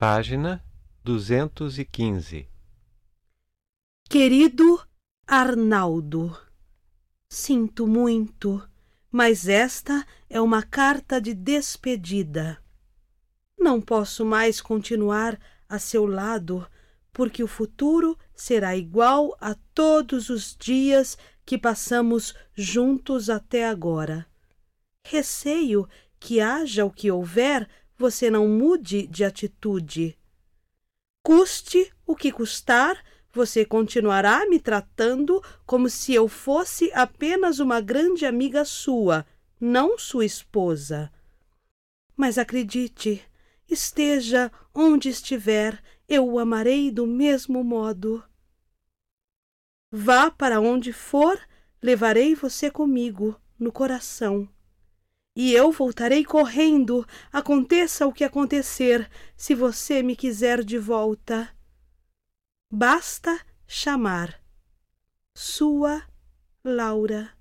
Página 215 Querido Arnaldo, sinto muito, mas esta é uma carta de despedida. Não posso mais continuar a seu lado, porque o futuro será igual a todos os dias que passamos juntos até agora. Receio que haja o que houver, você não mude de atitude. Custe o que custar, você continuará me tratando como se eu fosse apenas uma grande amiga sua, não sua esposa. Mas acredite, esteja onde estiver, eu o amarei do mesmo modo. Vá para onde for, levarei você comigo no coração. E eu voltarei correndo, aconteça o que acontecer, se você me quiser de volta. Basta chamar. Sua Laura.